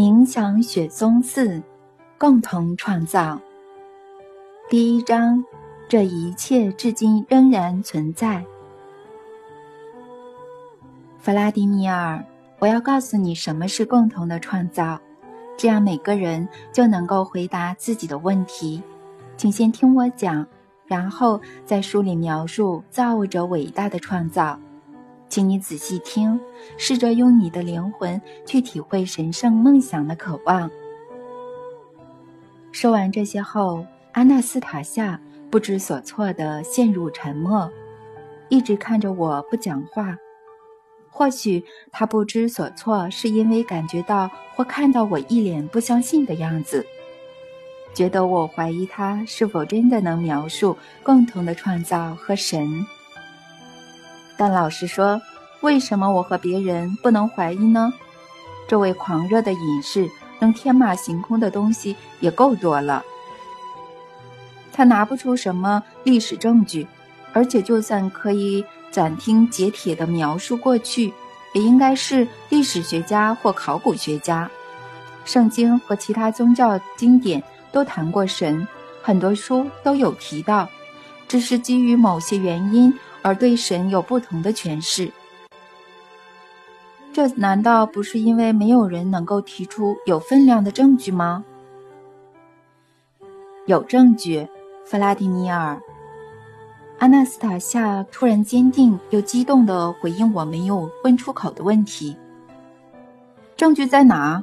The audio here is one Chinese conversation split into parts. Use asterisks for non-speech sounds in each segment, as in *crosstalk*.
冥想雪松寺，共同创造。第一章，这一切至今仍然存在。弗拉迪米尔，我要告诉你什么是共同的创造，这样每个人就能够回答自己的问题。请先听我讲，然后在书里描述造物者伟大的创造。请你仔细听，试着用你的灵魂去体会神圣梦想的渴望。说完这些后，阿纳斯塔夏不知所措地陷入沉默，一直看着我不讲话。或许他不知所措，是因为感觉到或看到我一脸不相信的样子，觉得我怀疑他是否真的能描述共同的创造和神。但老实说，为什么我和别人不能怀疑呢？这位狂热的隐士能天马行空的东西也够多了。他拿不出什么历史证据，而且就算可以斩钉截铁地描述过去，也应该是历史学家或考古学家。圣经和其他宗教经典都谈过神，很多书都有提到，只是基于某些原因。而对神有不同的诠释，这难道不是因为没有人能够提出有分量的证据吗？有证据，弗拉迪米尔。阿纳斯塔夏突然坚定又激动地回应我没有问出口的问题：“证据在哪？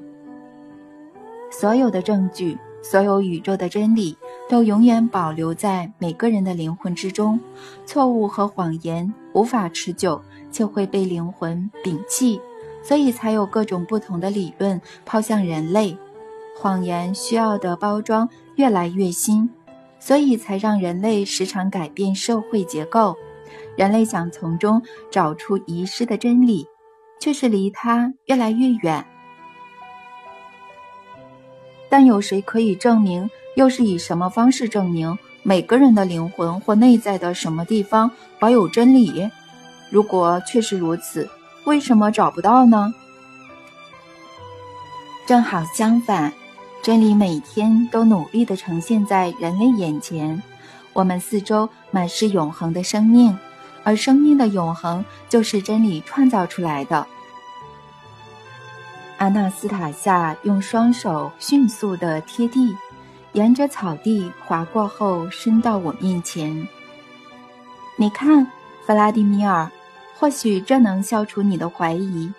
所有的证据，所有宇宙的真理。”都永远保留在每个人的灵魂之中。错误和谎言无法持久，就会被灵魂摒弃，所以才有各种不同的理论抛向人类。谎言需要的包装越来越新，所以才让人类时常改变社会结构。人类想从中找出遗失的真理，却是离它越来越远。但有谁可以证明？又是以什么方式证明每个人的灵魂或内在的什么地方保有真理？如果确实如此，为什么找不到呢？正好相反，真理每天都努力地呈现在人类眼前。我们四周满是永恒的生命，而生命的永恒就是真理创造出来的。阿纳斯塔夏用双手迅速地贴地。沿着草地滑过后，伸到我面前。你看，弗拉迪米尔，或许这能消除你的怀疑。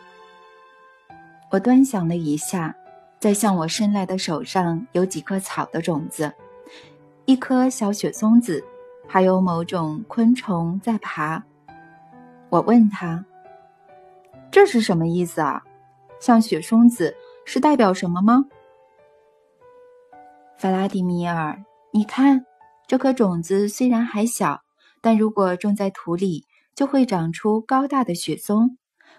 我端详了一下，在向我伸来的手上有几颗草的种子，一颗小雪松子，还有某种昆虫在爬。我问他：“这是什么意思啊？像雪松子是代表什么吗？”弗拉迪米尔，你看，这颗种子虽然还小，但如果种在土里，就会长出高大的雪松。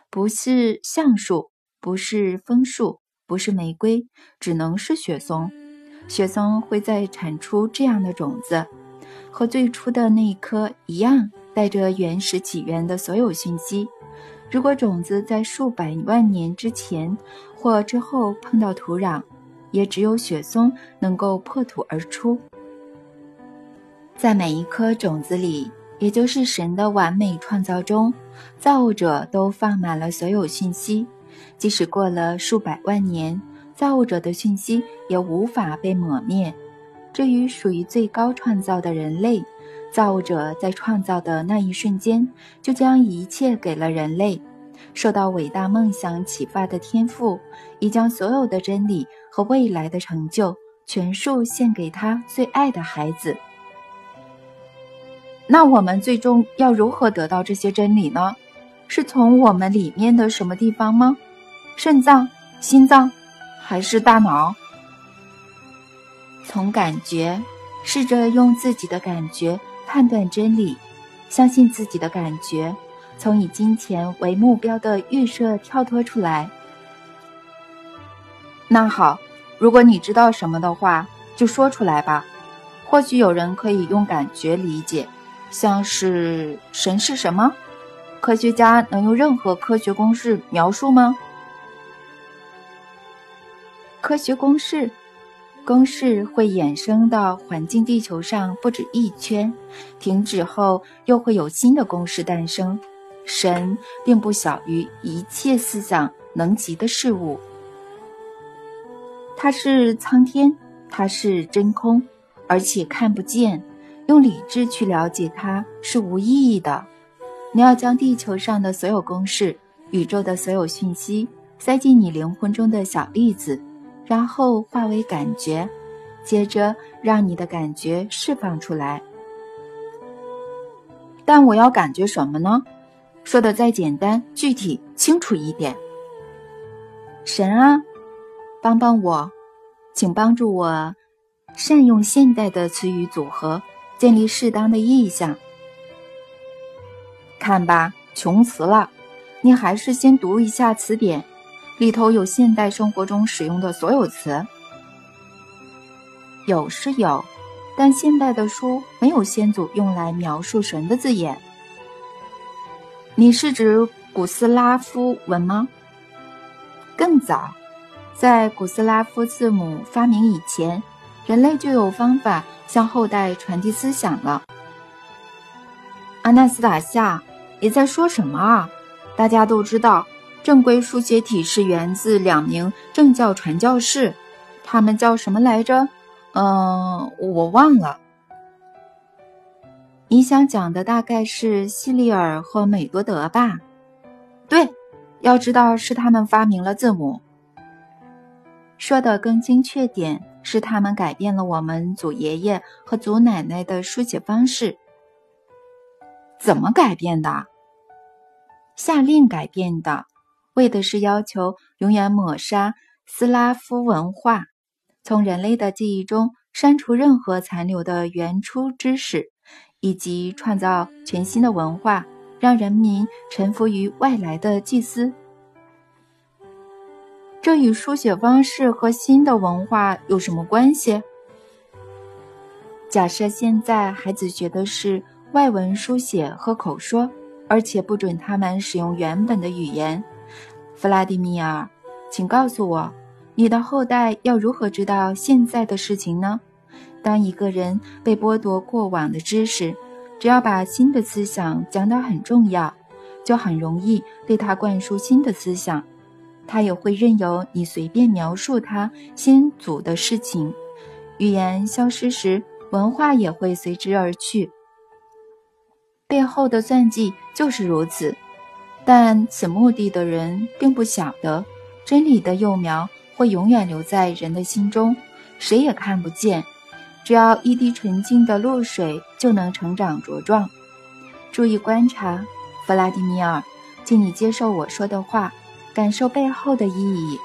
不是橡树，不是枫树，不是玫瑰，只能是雪松。雪松会再产出这样的种子，和最初的那一颗一样，带着原始起源的所有讯息。如果种子在数百万年之前或之后碰到土壤，也只有雪松能够破土而出，在每一颗种子里，也就是神的完美创造中，造物者都放满了所有讯息。即使过了数百万年，造物者的讯息也无法被抹灭。至于属于最高创造的人类，造物者在创造的那一瞬间，就将一切给了人类。受到伟大梦想启发的天赋，已将所有的真理。和未来的成就全数献给他最爱的孩子。那我们最终要如何得到这些真理呢？是从我们里面的什么地方吗？肾脏、心脏，还是大脑？从感觉，试着用自己的感觉判断真理，相信自己的感觉，从以金钱为目标的预设跳脱出来。那好，如果你知道什么的话，就说出来吧。或许有人可以用感觉理解，像是神是什么？科学家能用任何科学公式描述吗？科学公式。公式会衍生到环境地球上不止一圈，停止后又会有新的公式诞生。神并不小于一切思想能及的事物，它是苍天，它是真空，而且看不见。用理智去了解它是无意义的。你要将地球上的所有公式、宇宙的所有讯息塞进你灵魂中的小粒子。然后化为感觉，接着让你的感觉释放出来。但我要感觉什么呢？说的再简单、具体、清楚一点。神啊，帮帮我，请帮助我善用现代的词语组合，建立适当的意象。看吧，穷词了，你还是先读一下词典。里头有现代生活中使用的所有词，有是有，但现代的书没有先祖用来描述神的字眼。你是指古斯拉夫文吗？更早，在古斯拉夫字母发明以前，人类就有方法向后代传递思想了。阿纳斯塔夏，你在说什么啊？大家都知道。正规书写体是源自两名正教传教士，他们叫什么来着？嗯，我忘了。你想讲的大概是西里尔和美多德吧？对，要知道是他们发明了字母。说的更精确点，是他们改变了我们祖爷爷和祖奶奶的书写方式。怎么改变的？下令改变的。为的是要求永远抹杀斯拉夫文化，从人类的记忆中删除任何残留的原初知识，以及创造全新的文化，让人民臣服于外来的祭司。这与书写方式和新的文化有什么关系？假设现在孩子学的是外文书写和口说，而且不准他们使用原本的语言。弗拉迪米尔，请告诉我，你的后代要如何知道现在的事情呢？当一个人被剥夺过往的知识，只要把新的思想讲得很重要，就很容易对他灌输新的思想。他也会任由你随便描述他先祖的事情。语言消失时，文化也会随之而去。背后的算计就是如此。但此目的的人并不晓得，真理的幼苗会永远留在人的心中，谁也看不见。只要一滴纯净的露水，就能成长茁壮。注意观察，弗拉迪米尔，请你接受我说的话，感受背后的意义。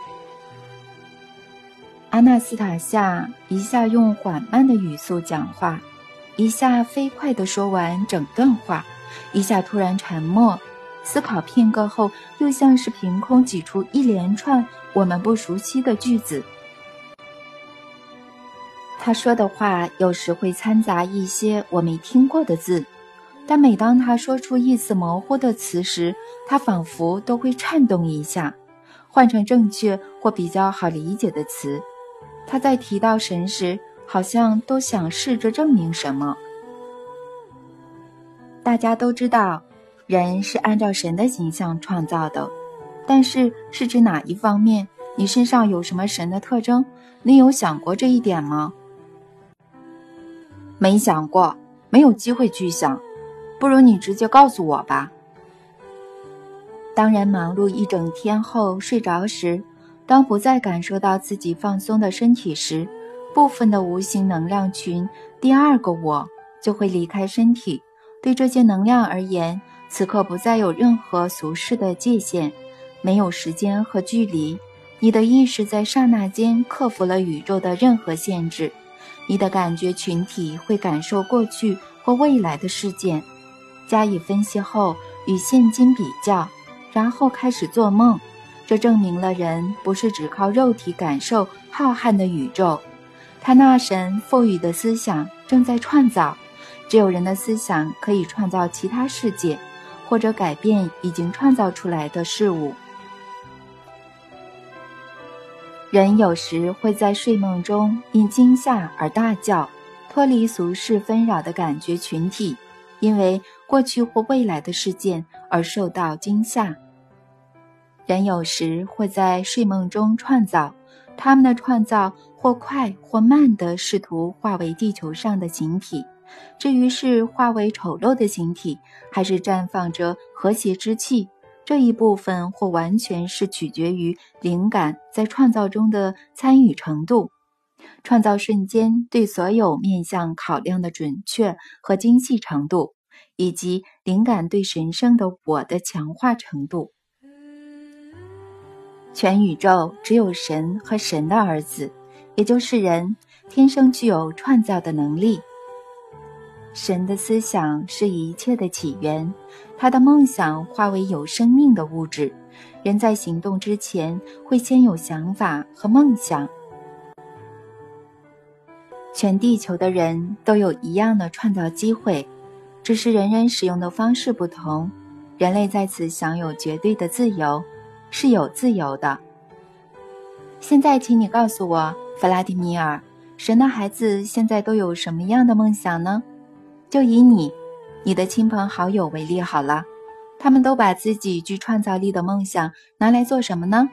阿纳斯塔夏一下用缓慢的语速讲话，一下飞快地说完整段话，一下突然沉默。思考片刻后，又像是凭空挤出一连串我们不熟悉的句子。他说的话有时会掺杂一些我没听过的字，但每当他说出意思模糊的词时，他仿佛都会颤动一下，换成正确或比较好理解的词。他在提到神时，好像都想试着证明什么。大家都知道。人是按照神的形象创造的，但是是指哪一方面？你身上有什么神的特征？你有想过这一点吗？没想过，没有机会去想。不如你直接告诉我吧。当人忙碌一整天后睡着时，当不再感受到自己放松的身体时，部分的无形能量群——第二个我——就会离开身体。对这些能量而言。此刻不再有任何俗世的界限，没有时间和距离。你的意识在刹那间克服了宇宙的任何限制。你的感觉群体会感受过去或未来的事件，加以分析后与现今比较，然后开始做梦。这证明了人不是只靠肉体感受浩瀚的宇宙。他那神赋予的思想正在创造。只有人的思想可以创造其他世界。或者改变已经创造出来的事物。人有时会在睡梦中因惊吓而大叫，脱离俗世纷扰的感觉群体，因为过去或未来的事件而受到惊吓。人有时会在睡梦中创造，他们的创造或快或慢地试图化为地球上的形体。至于是化为丑陋的形体，还是绽放着和谐之气，这一部分或完全是取决于灵感在创造中的参与程度，创造瞬间对所有面向考量的准确和精细程度，以及灵感对神圣的我的强化程度。全宇宙只有神和神的儿子，也就是人，天生具有创造的能力。神的思想是一切的起源，他的梦想化为有生命的物质。人在行动之前会先有想法和梦想。全地球的人都有一样的创造机会，只是人人使用的方式不同。人类在此享有绝对的自由。是有自由的。现在，请你告诉我，弗拉迪米尔，神的孩子现在都有什么样的梦想呢？就以你、你的亲朋好友为例好了，他们都把自己具创造力的梦想拿来做什么呢？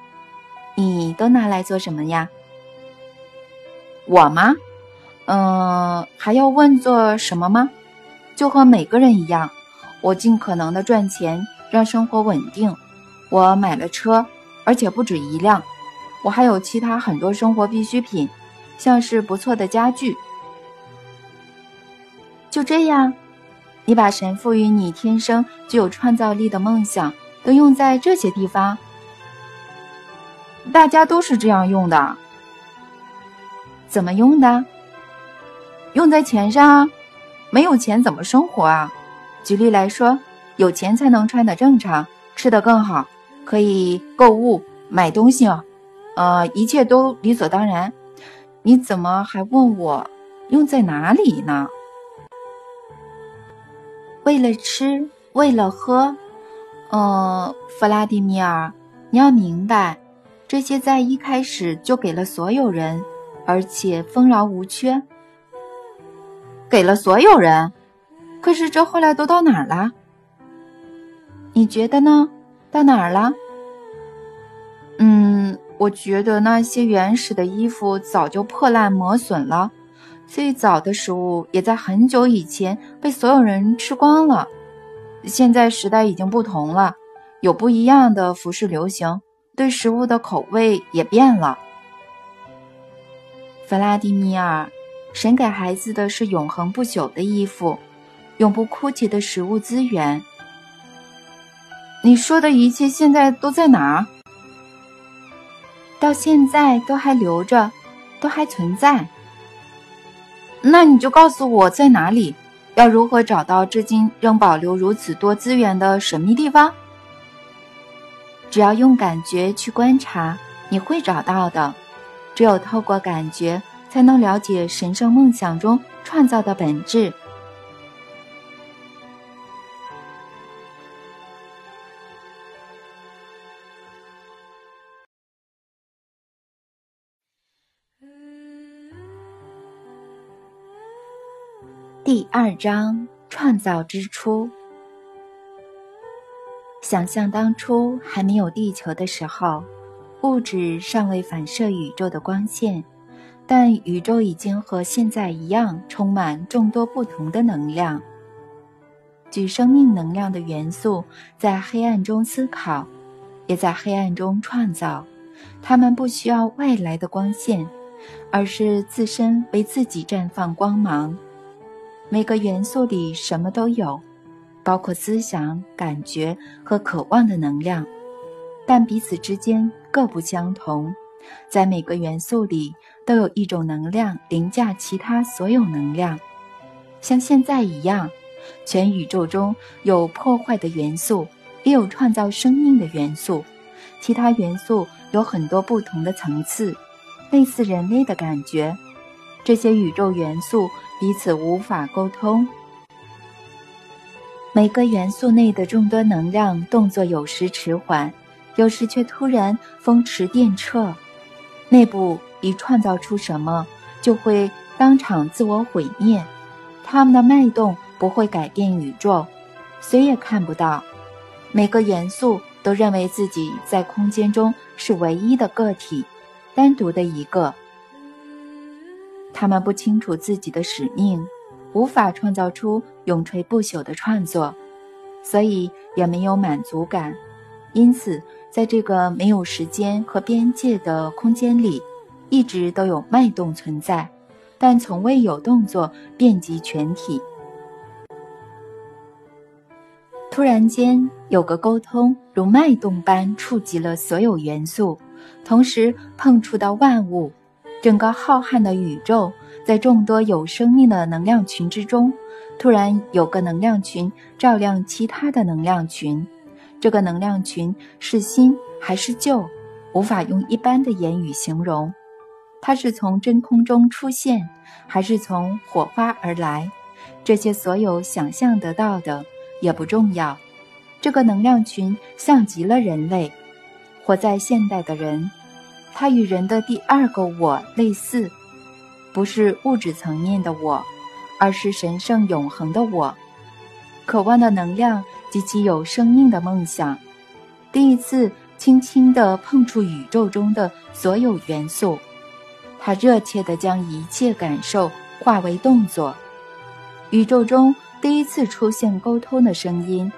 你都拿来做什么呀？我吗？嗯，还要问做什么吗？就和每个人一样，我尽可能的赚钱，让生活稳定。我买了车，而且不止一辆。我还有其他很多生活必需品，像是不错的家具。就这样，你把神赋予你天生具有创造力的梦想都用在这些地方。大家都是这样用的。怎么用的？用在钱上啊。没有钱怎么生活啊？举例来说，有钱才能穿得正常，吃得更好。可以购物买东西哦，呃，一切都理所当然。你怎么还问我用在哪里呢？为了吃，为了喝，呃，弗拉迪米尔，你要明白，这些在一开始就给了所有人，而且丰饶无缺，给了所有人。可是这后来都到哪儿了？你觉得呢？到哪儿了？嗯，我觉得那些原始的衣服早就破烂磨损了，最早的食物也在很久以前被所有人吃光了。现在时代已经不同了，有不一样的服饰流行，对食物的口味也变了。弗拉迪米尔，神给孩子的是永恒不朽的衣服，永不枯竭的食物资源。你说的一切现在都在哪儿？到现在都还留着，都还存在。那你就告诉我在哪里？要如何找到至今仍保留如此多资源的神秘地方？只要用感觉去观察，你会找到的。只有透过感觉，才能了解神圣梦想中创造的本质。第二章创造之初。想象当初还没有地球的时候，物质尚未反射宇宙的光线，但宇宙已经和现在一样，充满众多不同的能量。具生命能量的元素在黑暗中思考，也在黑暗中创造。它们不需要外来的光线，而是自身为自己绽放光芒。每个元素里什么都有，包括思想、感觉和渴望的能量，但彼此之间各不相同。在每个元素里都有一种能量凌驾其他所有能量，像现在一样。全宇宙中有破坏的元素，也有创造生命的元素。其他元素有很多不同的层次，类似人类的感觉。这些宇宙元素。彼此无法沟通。每个元素内的众多能量动作有时迟缓，有时却突然风驰电掣。内部一创造出什么，就会当场自我毁灭。他们的脉动不会改变宇宙，谁也看不到。每个元素都认为自己在空间中是唯一的个体，单独的一个。他们不清楚自己的使命，无法创造出永垂不朽的创作，所以也没有满足感。因此，在这个没有时间和边界的空间里，一直都有脉动存在，但从未有动作遍及全体。突然间，有个沟通如脉动般触及了所有元素，同时碰触到万物。整个浩瀚的宇宙，在众多有生命的能量群之中，突然有个能量群照亮其他的能量群。这个能量群是新还是旧，无法用一般的言语形容。它是从真空中出现，还是从火花而来？这些所有想象得到的。也不重要，这个能量群像极了人类，活在现代的人，它与人的第二个我类似，不是物质层面的我，而是神圣永恒的我，渴望的能量及其有生命的梦想，第一次轻轻地碰触宇宙中的所有元素，他热切地将一切感受化为动作，宇宙中。第一次出现沟通的声音，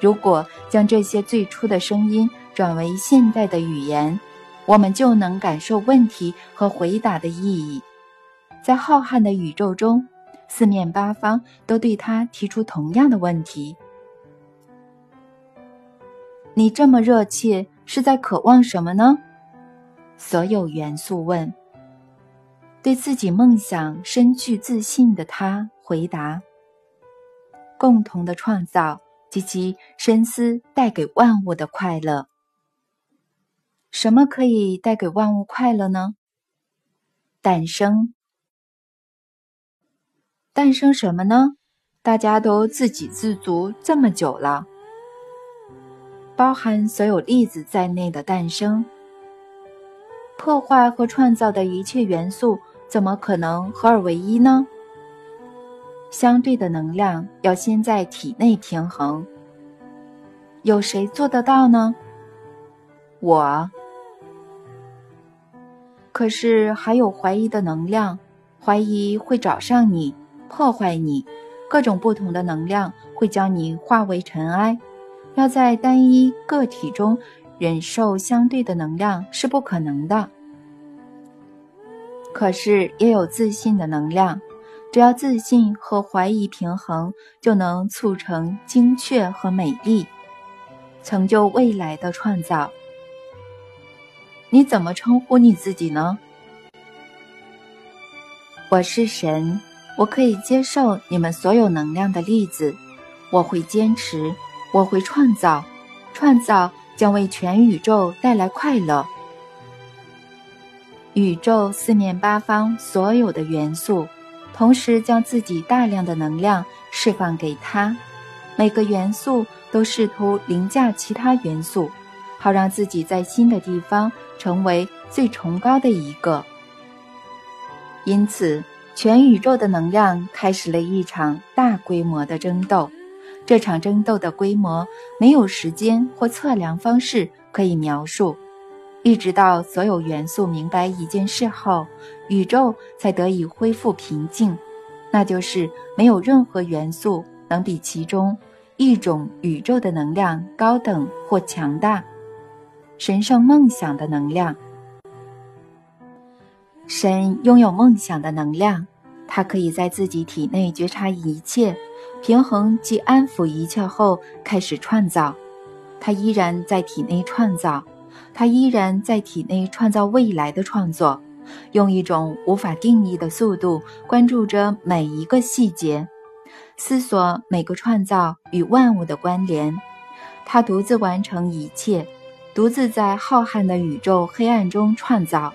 如果将这些最初的声音转为现代的语言，我们就能感受问题和回答的意义。在浩瀚的宇宙中，四面八方都对他提出同样的问题：“你这么热切，是在渴望什么呢？”所有元素问。对自己梦想深具自信的他回答。共同的创造及其深思带给万物的快乐。什么可以带给万物快乐呢？诞生。诞生什么呢？大家都自给自足这么久了，包含所有粒子在内的诞生。破坏和创造的一切元素，怎么可能合二为一呢？相对的能量要先在体内平衡，有谁做得到呢？我。可是还有怀疑的能量，怀疑会找上你，破坏你，各种不同的能量会将你化为尘埃。要在单一个体中忍受相对的能量是不可能的。可是也有自信的能量。只要自信和怀疑平衡，就能促成精确和美丽，成就未来的创造。你怎么称呼你自己呢？我是神，我可以接受你们所有能量的粒子，我会坚持，我会创造，创造将为全宇宙带来快乐。宇宙四面八方所有的元素。同时将自己大量的能量释放给他，每个元素都试图凌驾其他元素，好让自己在新的地方成为最崇高的一个。因此，全宇宙的能量开始了一场大规模的争斗。这场争斗的规模没有时间或测量方式可以描述。一直到所有元素明白一件事后，宇宙才得以恢复平静，那就是没有任何元素能比其中一种宇宙的能量高等或强大。神圣梦想的能量，神拥有梦想的能量，他可以在自己体内觉察一切，平衡及安抚一切后开始创造。他依然在体内创造。他依然在体内创造未来的创作，用一种无法定义的速度关注着每一个细节，思索每个创造与万物的关联。他独自完成一切，独自在浩瀚的宇宙黑暗中创造，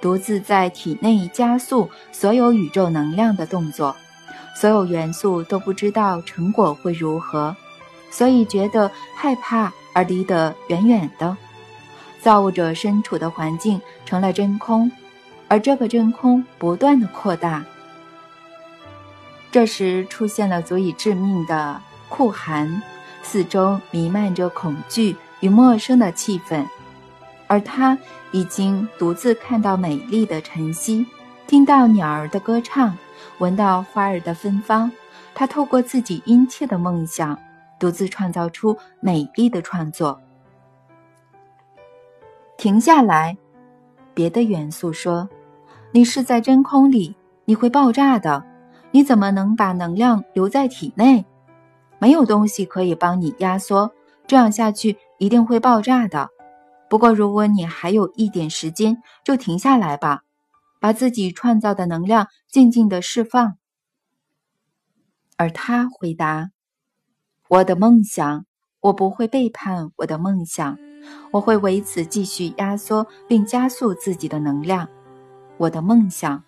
独自在体内加速所有宇宙能量的动作。所有元素都不知道成果会如何，所以觉得害怕而离得远远的。造物者身处的环境成了真空，而这个真空不断的扩大。这时出现了足以致命的酷寒，四周弥漫着恐惧与陌生的气氛，而他已经独自看到美丽的晨曦，听到鸟儿的歌唱，闻到花儿的芬芳。他透过自己殷切的梦想，独自创造出美丽的创作。停下来，别的元素说：“你是在真空里，你会爆炸的。你怎么能把能量留在体内？没有东西可以帮你压缩，这样下去一定会爆炸的。不过，如果你还有一点时间，就停下来吧，把自己创造的能量静静的释放。”而他回答：“我的梦想，我不会背叛我的梦想，我会为此继续压缩并加速自己的能量。我的梦想，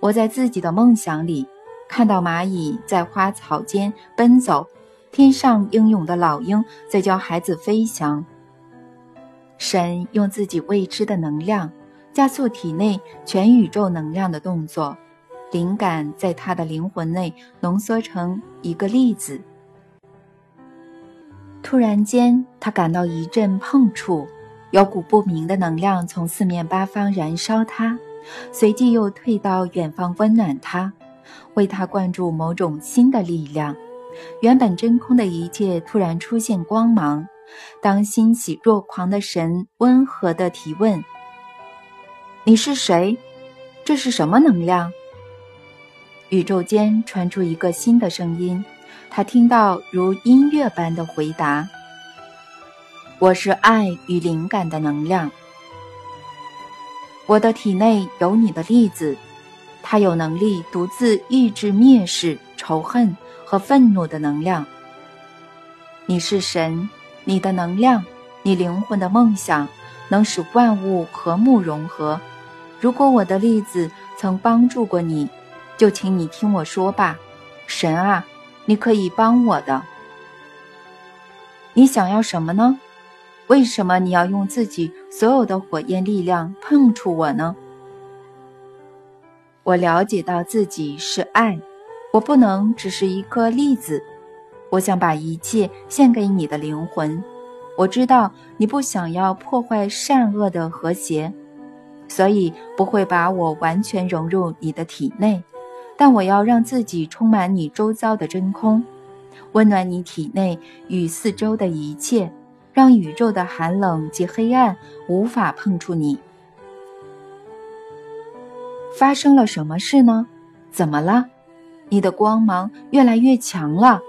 我在自己的梦想里看到蚂蚁在花草间奔走，天上英勇的老鹰在教孩子飞翔。神用自己未知的能量加速体内全宇宙能量的动作。”灵感在他的灵魂内浓缩成一个粒子。突然间，他感到一阵碰触，有股不明的能量从四面八方燃烧他，随即又退到远方温暖他，为他灌注某种新的力量。原本真空的一切突然出现光芒。当欣喜若狂的神温和地提问：“你是谁？这是什么能量？”宇宙间传出一个新的声音，他听到如音乐般的回答：“我是爱与灵感的能量。我的体内有你的粒子，它有能力独自抑制蔑视、仇恨和愤怒的能量。你是神，你的能量，你灵魂的梦想，能使万物和睦融合。如果我的粒子曾帮助过你。”就请你听我说吧，神啊，你可以帮我的。你想要什么呢？为什么你要用自己所有的火焰力量碰触我呢？我了解到自己是爱，我不能只是一颗粒子。我想把一切献给你的灵魂。我知道你不想要破坏善恶的和谐，所以不会把我完全融入你的体内。但我要让自己充满你周遭的真空，温暖你体内与四周的一切，让宇宙的寒冷及黑暗无法碰触你。发生了什么事呢？怎么了？你的光芒越来越强了。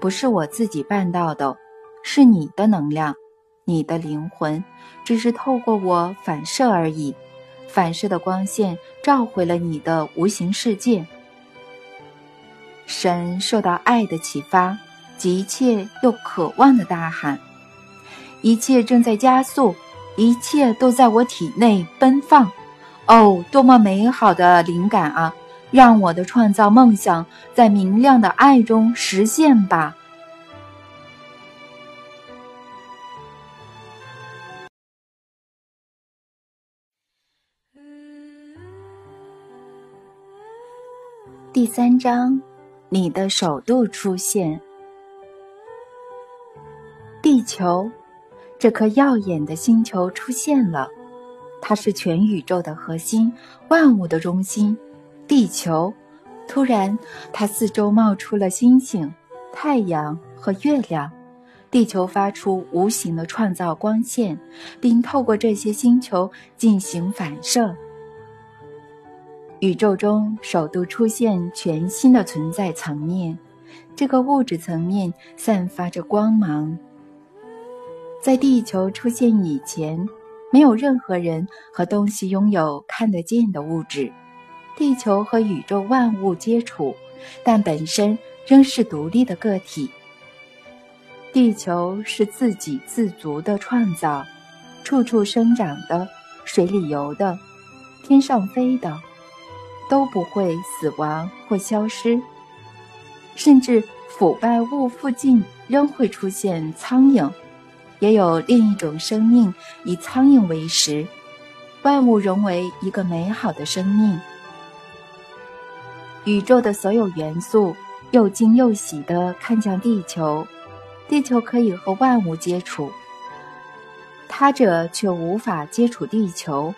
不是我自己办到的，是你的能量，你的灵魂，只是透过我反射而已。反射的光线召回了你的无形世界。神受到爱的启发，急切又渴望的大喊：“一切正在加速，一切都在我体内奔放。哦，多么美好的灵感啊！让我的创造梦想在明亮的爱中实现吧。”第三章，你的首度出现。地球，这颗耀眼的星球出现了，它是全宇宙的核心，万物的中心。地球，突然，它四周冒出了星星、太阳和月亮。地球发出无形的创造光线，并透过这些星球进行反射。宇宙中首度出现全新的存在层面，这个物质层面散发着光芒。在地球出现以前，没有任何人和东西拥有看得见的物质。地球和宇宙万物接触，但本身仍是独立的个体。地球是自给自足的创造，处处生长的，水里游的，天上飞的。都不会死亡或消失，甚至腐败物附近仍会出现苍蝇。也有另一种生命以苍蝇为食，万物融为一个美好的生命。宇宙的所有元素又惊又喜地看向地球，地球可以和万物接触，他者却无法接触地球。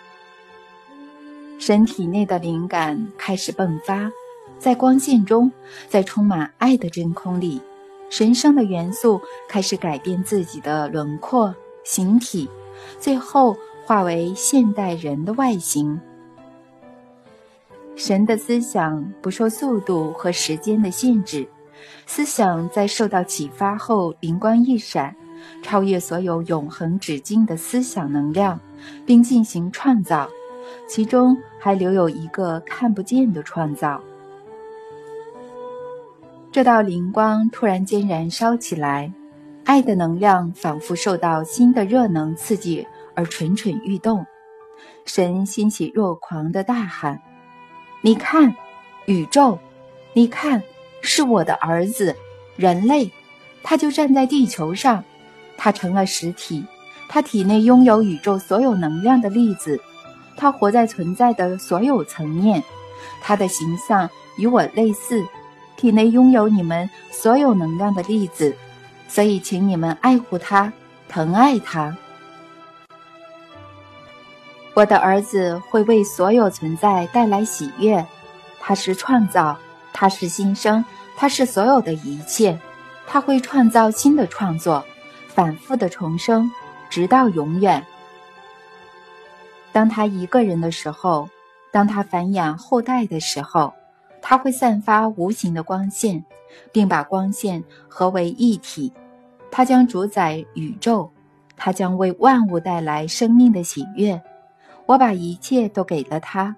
身体内的灵感开始迸发，在光线中，在充满爱的真空里。神圣的元素开始改变自己的轮廓、形体，最后化为现代人的外形。神的思想不受速度和时间的限制，思想在受到启发后灵光一闪，超越所有永恒止境的思想能量，并进行创造，其中还留有一个看不见的创造。这道灵光突然间燃烧起来，爱的能量仿佛受到新的热能刺激而蠢蠢欲动。神欣喜若狂地大喊：“你看，宇宙！你看，是我的儿子，人类！他就站在地球上，他成了实体，他体内拥有宇宙所有能量的粒子，他活在存在的所有层面，他的形象与我类似。”体内拥有你们所有能量的粒子，所以请你们爱护他，疼爱他。我的儿子会为所有存在带来喜悦，他是创造，他是新生，他是所有的一切。他会创造新的创作，反复的重生，直到永远。当他一个人的时候，当他繁衍后代的时候。他会散发无形的光线，并把光线合为一体。他将主宰宇宙，他将为万物带来生命的喜悦。我把一切都给了他，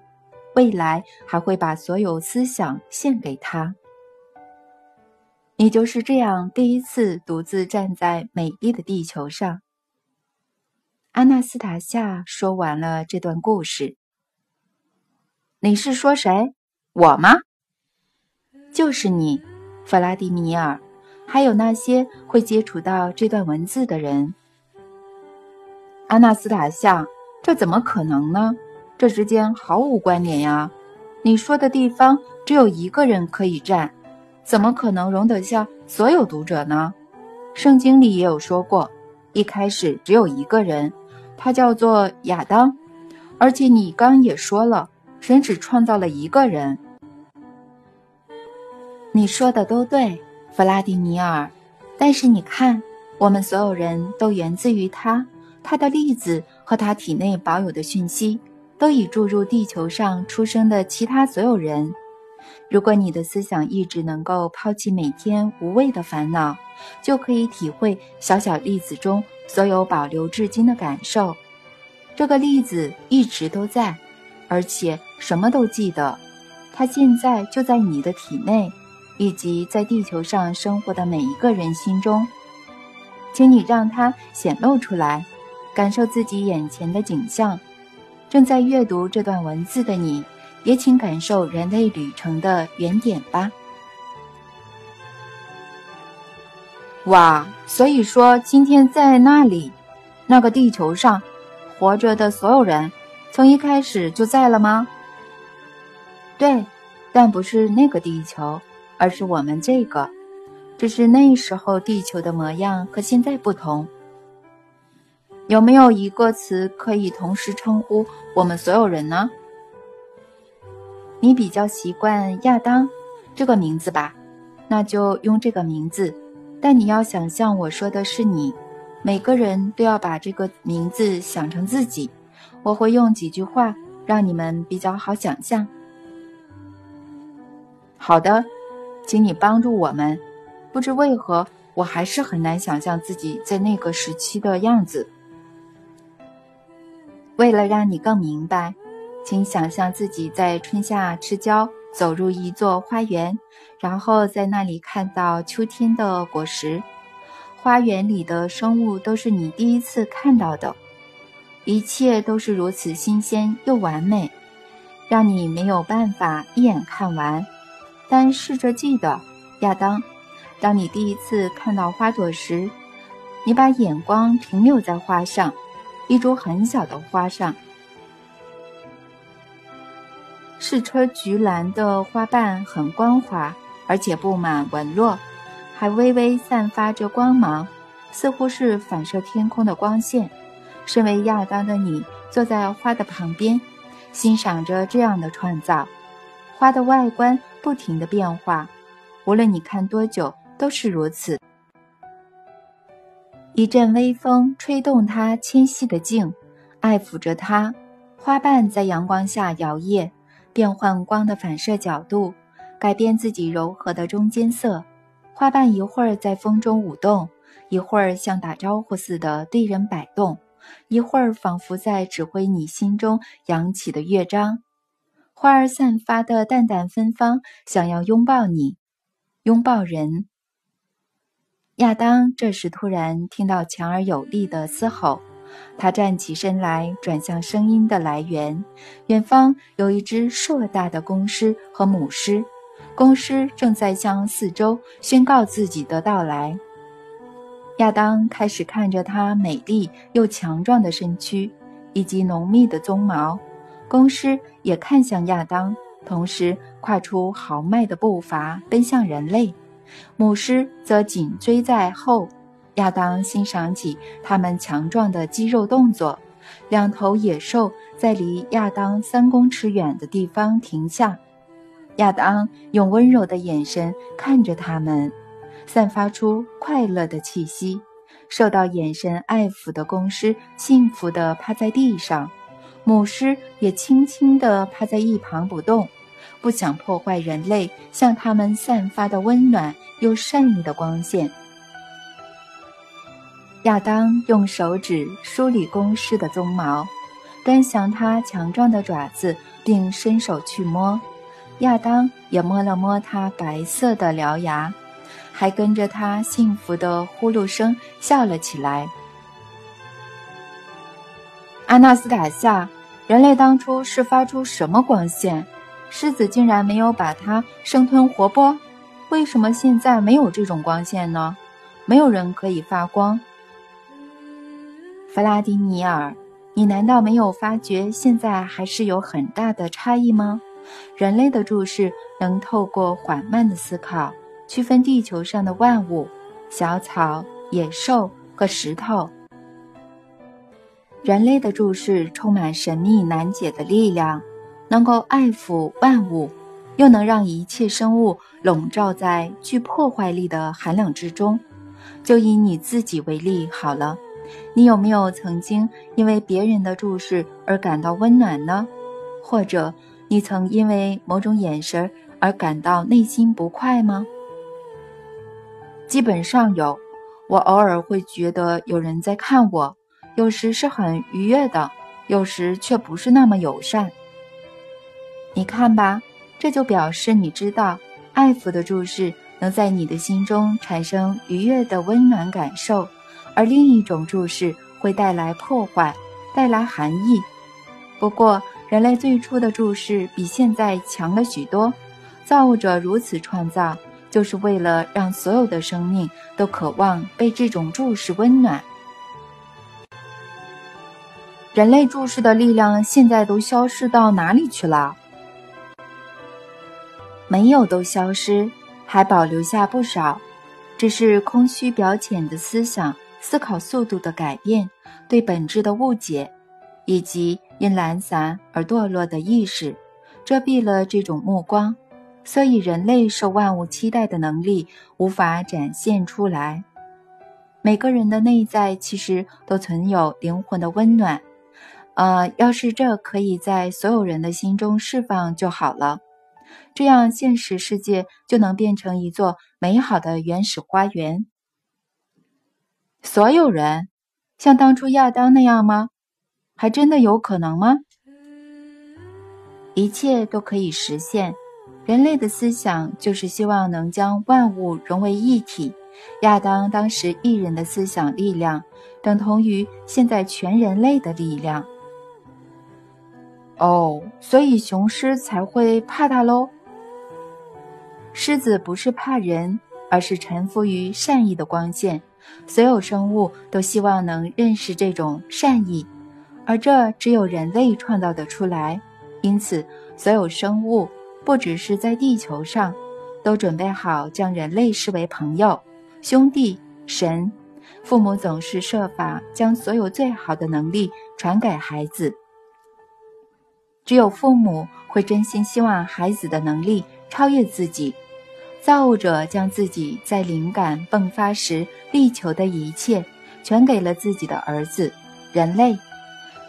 未来还会把所有思想献给他。你就是这样第一次独自站在美丽的地球上。阿纳斯塔夏说完了这段故事。你是说谁？我吗？就是你，弗拉迪米尔，还有那些会接触到这段文字的人。阿纳斯塔夏，这怎么可能呢？这之间毫无关联呀！你说的地方只有一个人可以站，怎么可能容得下所有读者呢？圣经里也有说过，一开始只有一个人，他叫做亚当，而且你刚也说了，神只创造了一个人。你说的都对，弗拉迪米尔。但是你看，我们所有人都源自于他，他的粒子和他体内保有的讯息，都已注入地球上出生的其他所有人。如果你的思想意志能够抛弃每天无谓的烦恼，就可以体会小小粒子中所有保留至今的感受。这个例子一直都在，而且什么都记得。它现在就在你的体内。以及在地球上生活的每一个人心中，请你让它显露出来，感受自己眼前的景象。正在阅读这段文字的你，也请感受人类旅程的原点吧。哇，所以说今天在那里，那个地球上，活着的所有人，从一开始就在了吗？对，但不是那个地球。而是我们这个，只是那时候地球的模样和现在不同。有没有一个词可以同时称呼我们所有人呢？你比较习惯亚当这个名字吧？那就用这个名字。但你要想象我说的是你，每个人都要把这个名字想成自己。我会用几句话让你们比较好想象。好的。请你帮助我们。不知为何，我还是很难想象自己在那个时期的样子。为了让你更明白，请想象自己在春夏之交走入一座花园，然后在那里看到秋天的果实。花园里的生物都是你第一次看到的，一切都是如此新鲜又完美，让你没有办法一眼看完。但试着记得，亚当，当你第一次看到花朵时，你把眼光停留在花上，一株很小的花上。试车菊兰的花瓣很光滑，而且布满纹络，还微微散发着光芒，似乎是反射天空的光线。身为亚当的你，坐在花的旁边，欣赏着这样的创造。花的外观不停的变化，无论你看多久，都是如此。一阵微风吹动它纤细的茎，爱抚着它。花瓣在阳光下摇曳，变换光的反射角度，改变自己柔和的中间色。花瓣一会儿在风中舞动，一会儿像打招呼似的对人摆动，一会儿仿佛在指挥你心中扬起的乐章。花儿散发的淡淡芬芳，想要拥抱你，拥抱人。亚当这时突然听到强而有力的嘶吼，他站起身来，转向声音的来源。远方有一只硕大的公狮和母狮，公狮正在向四周宣告自己的到来。亚当开始看着它美丽又强壮的身躯以及浓密的鬃毛，公狮也看向亚当，同时跨出豪迈的步伐，奔向人类。母狮则紧追在后，亚当欣赏起它们强壮的肌肉动作。两头野兽在离亚当三公尺远的地方停下，亚当用温柔的眼神看着它们，散发出快乐的气息。受到眼神爱抚的公狮幸福地趴在地上，母狮也轻轻地趴在一旁不动。不想破坏人类向他们散发的温暖又善意的光线。亚当用手指梳理公狮的鬃毛，端详它强壮的爪子，并伸手去摸。亚当也摸了摸它白色的獠牙，还跟着它幸福的呼噜声笑了起来。阿纳斯塔夏，人类当初是发出什么光线？狮子竟然没有把它生吞活剥，为什么现在没有这种光线呢？没有人可以发光。弗拉迪米尔，你难道没有发觉现在还是有很大的差异吗？人类的注视能透过缓慢的思考，区分地球上的万物：小草、野兽和石头。人类的注视充满神秘难解的力量。能够爱抚万物，又能让一切生物笼罩在具破坏力的寒冷之中。就以你自己为例好了，你有没有曾经因为别人的注视而感到温暖呢？或者你曾因为某种眼神而感到内心不快吗？基本上有，我偶尔会觉得有人在看我，有时是很愉悦的，有时却不是那么友善。你看吧，这就表示你知道，爱抚的注视能在你的心中产生愉悦的温暖感受，而另一种注视会带来破坏，带来寒意。不过，人类最初的注视比现在强了许多。造物者如此创造，就是为了让所有的生命都渴望被这种注视温暖。人类注视的力量现在都消失到哪里去了？没有都消失，还保留下不少，只是空虚表浅的思想、思考速度的改变、对本质的误解，以及因懒散而堕落的意识，遮蔽了这种目光，所以人类受万物期待的能力无法展现出来。每个人的内在其实都存有灵魂的温暖，呃，要是这可以在所有人的心中释放就好了。这样，现实世界就能变成一座美好的原始花园。所有人像当初亚当那样吗？还真的有可能吗？一切都可以实现。人类的思想就是希望能将万物融为一体。亚当当时一人的思想力量，等同于现在全人类的力量。哦，所以雄狮才会怕他喽。狮子不是怕人，而是臣服于善意的光线，所有生物都希望能认识这种善意，而这只有人类创造得出来。因此，所有生物，不只是在地球上，都准备好将人类视为朋友、兄弟、神。父母总是设法将所有最好的能力传给孩子。只有父母会真心希望孩子的能力超越自己。造物者将自己在灵感迸发时力求的一切，全给了自己的儿子人类。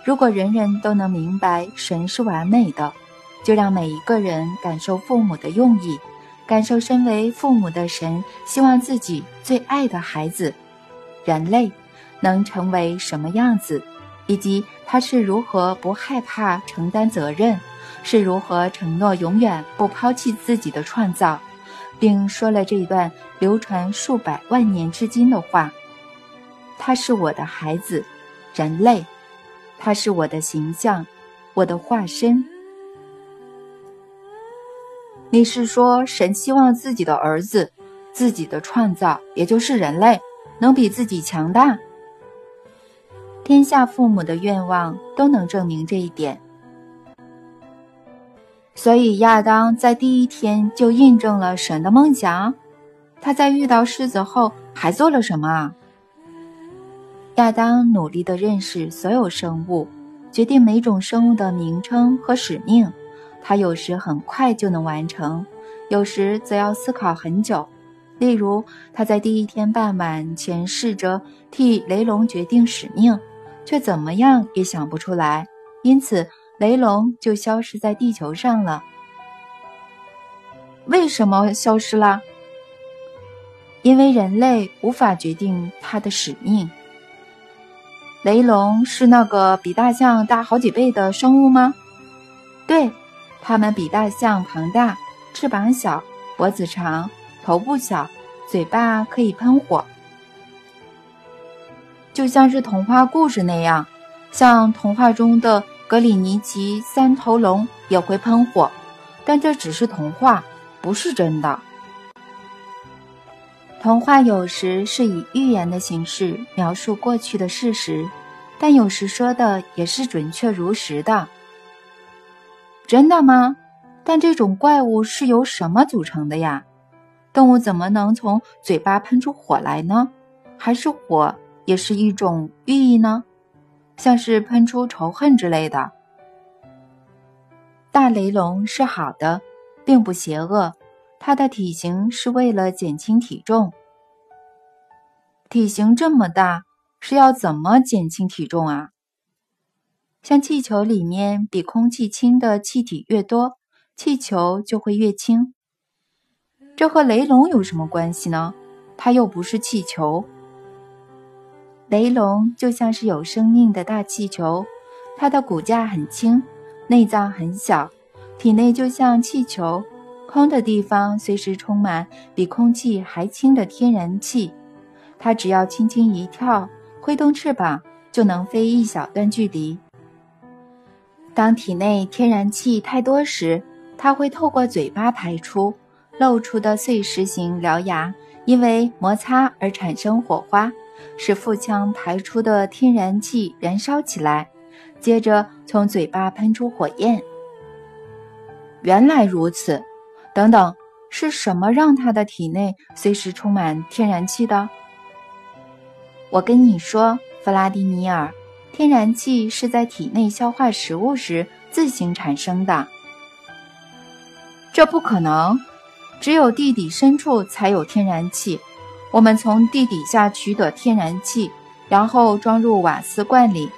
如果人人都能明白神是完美的，就让每一个人感受父母的用意，感受身为父母的神希望自己最爱的孩子。人类能成为什么样子，以及他是如何不害怕承担责任，是如何承诺永远不抛弃自己的创造，并说了这一段流传数百万年至今的话：“他是我的孩子，人类，他是我的形象，我的化身。”你是说，神希望自己的儿子，自己的创造，也就是人类？能比自己强大，天下父母的愿望都能证明这一点。所以亚当在第一天就印证了神的梦想。他在遇到狮子后还做了什么？亚当努力地认识所有生物，决定每种生物的名称和使命。他有时很快就能完成，有时则要思考很久。例如，他在第一天傍晚前试着替雷龙决定使命，却怎么样也想不出来，因此雷龙就消失在地球上了。为什么消失了？因为人类无法决定它的使命。雷龙是那个比大象大好几倍的生物吗？对，它们比大象庞大，翅膀小，脖子长。头部小，嘴巴可以喷火，就像是童话故事那样。像童话中的格里尼奇三头龙也会喷火，但这只是童话，不是真的。童话有时是以寓言的形式描述过去的事实，但有时说的也是准确如实的。真的吗？但这种怪物是由什么组成的呀？动物怎么能从嘴巴喷出火来呢？还是火也是一种寓意呢？像是喷出仇恨之类的。大雷龙是好的，并不邪恶。它的体型是为了减轻体重。体型这么大，是要怎么减轻体重啊？像气球里面比空气轻的气体越多，气球就会越轻。这和雷龙有什么关系呢？它又不是气球。雷龙就像是有生命的大气球，它的骨架很轻，内脏很小，体内就像气球，空的地方随时充满比空气还轻的天然气。它只要轻轻一跳，挥动翅膀，就能飞一小段距离。当体内天然气太多时，它会透过嘴巴排出。露出的碎石形獠牙因为摩擦而产生火花，使腹腔排出的天然气燃烧起来，接着从嘴巴喷出火焰。原来如此，等等，是什么让他的体内随时充满天然气的？我跟你说，弗拉迪米尔，天然气是在体内消化食物时自行产生的。这不可能。只有地底深处才有天然气，我们从地底下取得天然气，然后装入瓦斯罐里，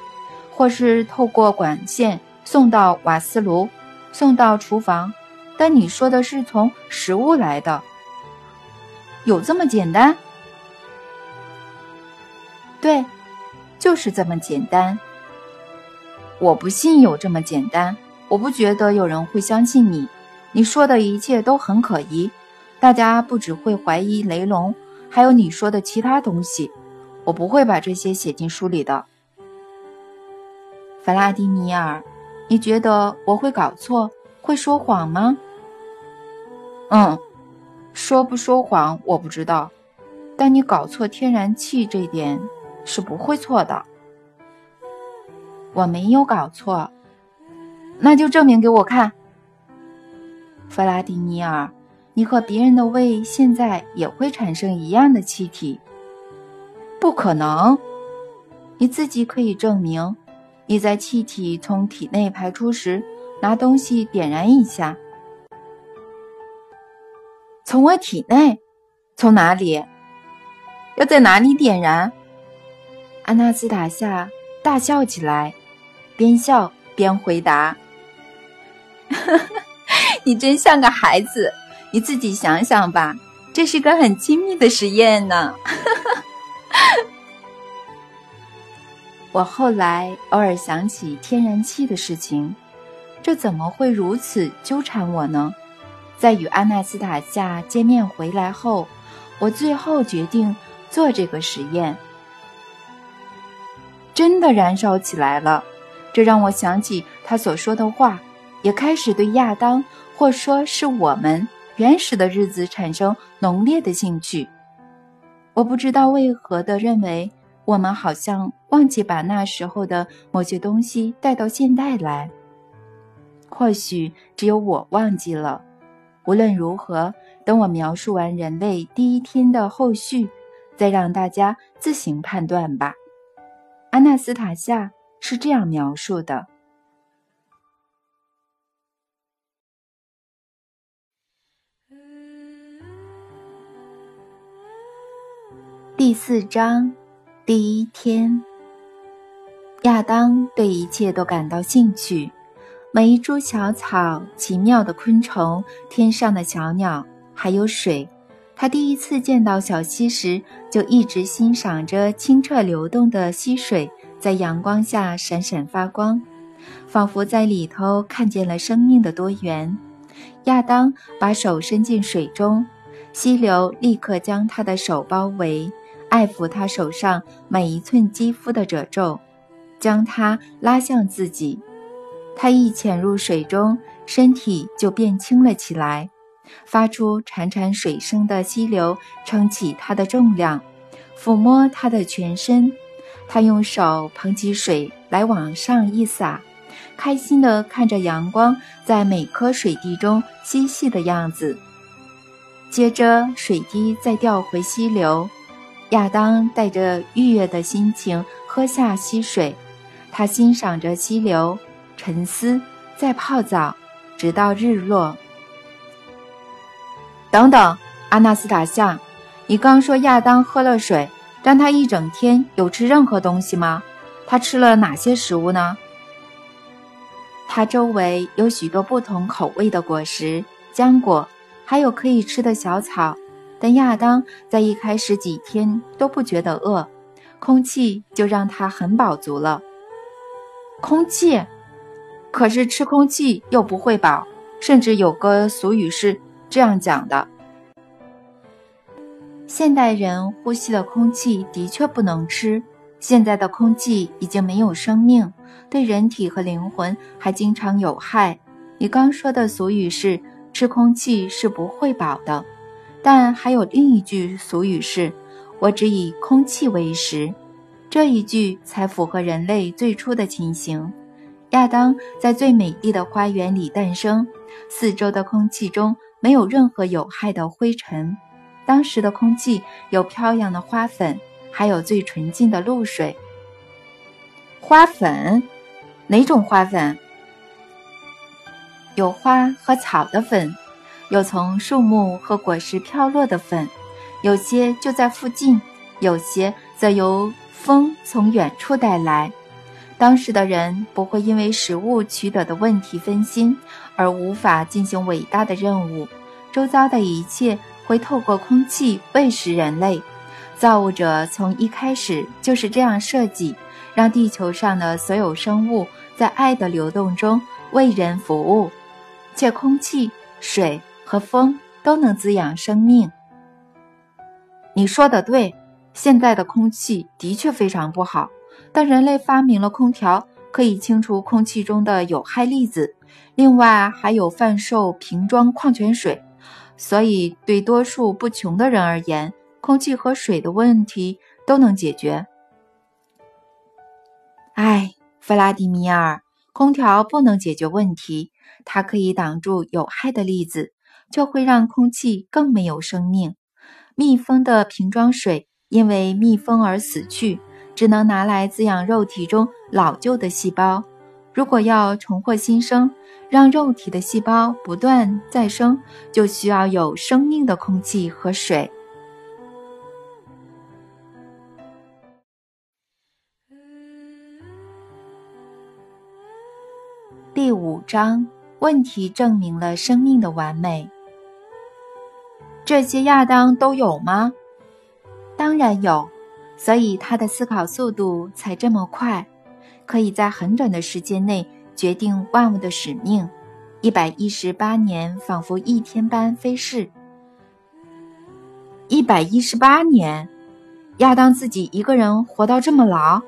或是透过管线送到瓦斯炉，送到厨房。但你说的是从食物来的，有这么简单？对，就是这么简单。我不信有这么简单，我不觉得有人会相信你。你说的一切都很可疑，大家不只会怀疑雷龙，还有你说的其他东西。我不会把这些写进书里的。弗拉迪米尔，你觉得我会搞错，会说谎吗？嗯，说不说谎我不知道，但你搞错天然气这点是不会错的。我没有搞错，那就证明给我看。弗拉迪尼尔，你和别人的胃现在也会产生一样的气体？不可能，你自己可以证明。你在气体从体内排出时，拿东西点燃一下。从我体内？从哪里？要在哪里点燃？安娜斯塔夏大笑起来，边笑边回答：“ *laughs* 你真像个孩子，你自己想想吧，这是个很亲密的实验呢。*laughs* ”我后来偶尔想起天然气的事情，这怎么会如此纠缠我呢？在与安娜斯塔夏见面回来后，我最后决定做这个实验。真的燃烧起来了，这让我想起他所说的话，也开始对亚当，或说是我们原始的日子产生浓烈的兴趣。我不知道为何的认为。我们好像忘记把那时候的某些东西带到现代来。或许只有我忘记了。无论如何，等我描述完人类第一天的后续，再让大家自行判断吧。阿纳斯塔夏是这样描述的：第四章。第一天，亚当对一切都感到兴趣，每一株小草、奇妙的昆虫、天上的小鸟，还有水。他第一次见到小溪时，就一直欣赏着清澈流动的溪水在阳光下闪闪发光，仿佛在里头看见了生命的多元。亚当把手伸进水中，溪流立刻将他的手包围。爱抚他手上每一寸肌肤的褶皱，将他拉向自己。他一潜入水中，身体就变轻了起来，发出潺潺水声的溪流撑起他的重量，抚摸他的全身。他用手捧起水来往上一洒，开心地看着阳光在每颗水滴中嬉戏的样子。接着，水滴再掉回溪流。亚当带着愉悦的心情喝下溪水，他欣赏着溪流，沉思，再泡澡，直到日落。等等，阿纳斯塔夏，你刚说亚当喝了水，但他一整天有吃任何东西吗？他吃了哪些食物呢？他周围有许多不同口味的果实、浆果，还有可以吃的小草。但亚当在一开始几天都不觉得饿，空气就让他很饱足了。空气，可是吃空气又不会饱，甚至有个俗语是这样讲的：现代人呼吸的空气的确不能吃。现在的空气已经没有生命，对人体和灵魂还经常有害。你刚说的俗语是吃空气是不会饱的。但还有另一句俗语是：“我只以空气为食。”这一句才符合人类最初的情形。亚当在最美丽的花园里诞生，四周的空气中没有任何有害的灰尘。当时的空气有飘扬的花粉，还有最纯净的露水。花粉？哪种花粉？有花和草的粉。有从树木和果实飘落的粉，有些就在附近，有些则由风从远处带来。当时的人不会因为食物取得的问题分心，而无法进行伟大的任务。周遭的一切会透过空气喂食人类。造物者从一开始就是这样设计，让地球上的所有生物在爱的流动中为人服务，且空气、水。和风都能滋养生命。你说的对，现在的空气的确非常不好，但人类发明了空调，可以清除空气中的有害粒子。另外，还有贩售瓶装矿泉水，所以对多数不穷的人而言，空气和水的问题都能解决。哎，弗拉迪米尔，空调不能解决问题，它可以挡住有害的粒子，就会让空气更没有生命。密封的瓶装水因为密封而死去，只能拿来滋养肉体中老旧的细胞。如果要重获新生，让肉体的细胞不断再生，就需要有生命的空气和水。第五章，问题证明了生命的完美。这些亚当都有吗？当然有，所以他的思考速度才这么快，可以在很短的时间内决定万物的使命。一百一十八年仿佛一天般飞逝。一百一十八年，亚当自己一个人活到这么老。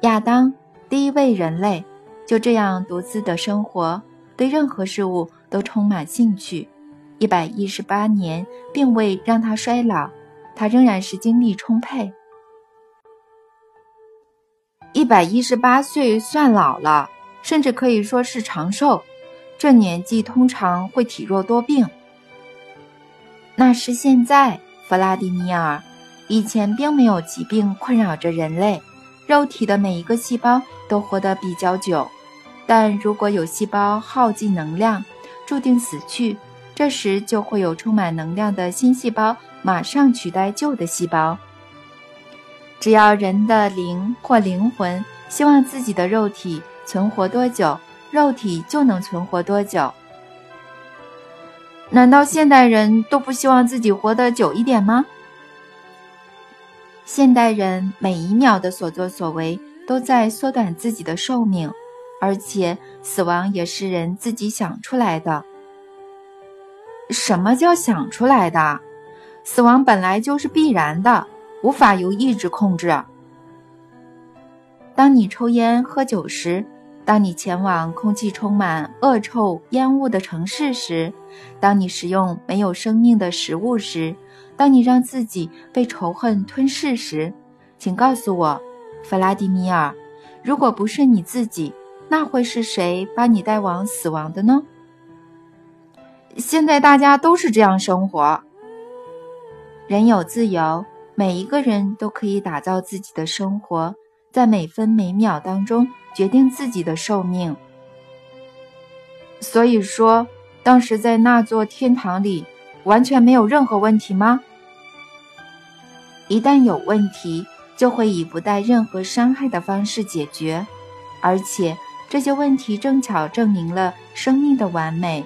亚当，第一位人类。就这样独自的生活，对任何事物都充满兴趣。一百一十八年并未让他衰老，他仍然是精力充沛。一百一十八岁算老了，甚至可以说是长寿。这年纪通常会体弱多病。那是现在，弗拉迪米尔。以前并没有疾病困扰着人类。肉体的每一个细胞都活得比较久，但如果有细胞耗尽能量，注定死去，这时就会有充满能量的新细胞马上取代旧的细胞。只要人的灵或灵魂希望自己的肉体存活多久，肉体就能存活多久。难道现代人都不希望自己活得久一点吗？现代人每一秒的所作所为都在缩短自己的寿命，而且死亡也是人自己想出来的。什么叫想出来的？死亡本来就是必然的，无法由意志控制。当你抽烟喝酒时，当你前往空气充满恶臭烟雾的城市时，当你食用没有生命的食物时。当你让自己被仇恨吞噬时，请告诉我，弗拉迪米尔，如果不是你自己，那会是谁把你带往死亡的呢？现在大家都是这样生活。人有自由，每一个人都可以打造自己的生活，在每分每秒当中决定自己的寿命。所以说，当时在那座天堂里。完全没有任何问题吗？一旦有问题，就会以不带任何伤害的方式解决，而且这些问题正巧证明了生命的完美。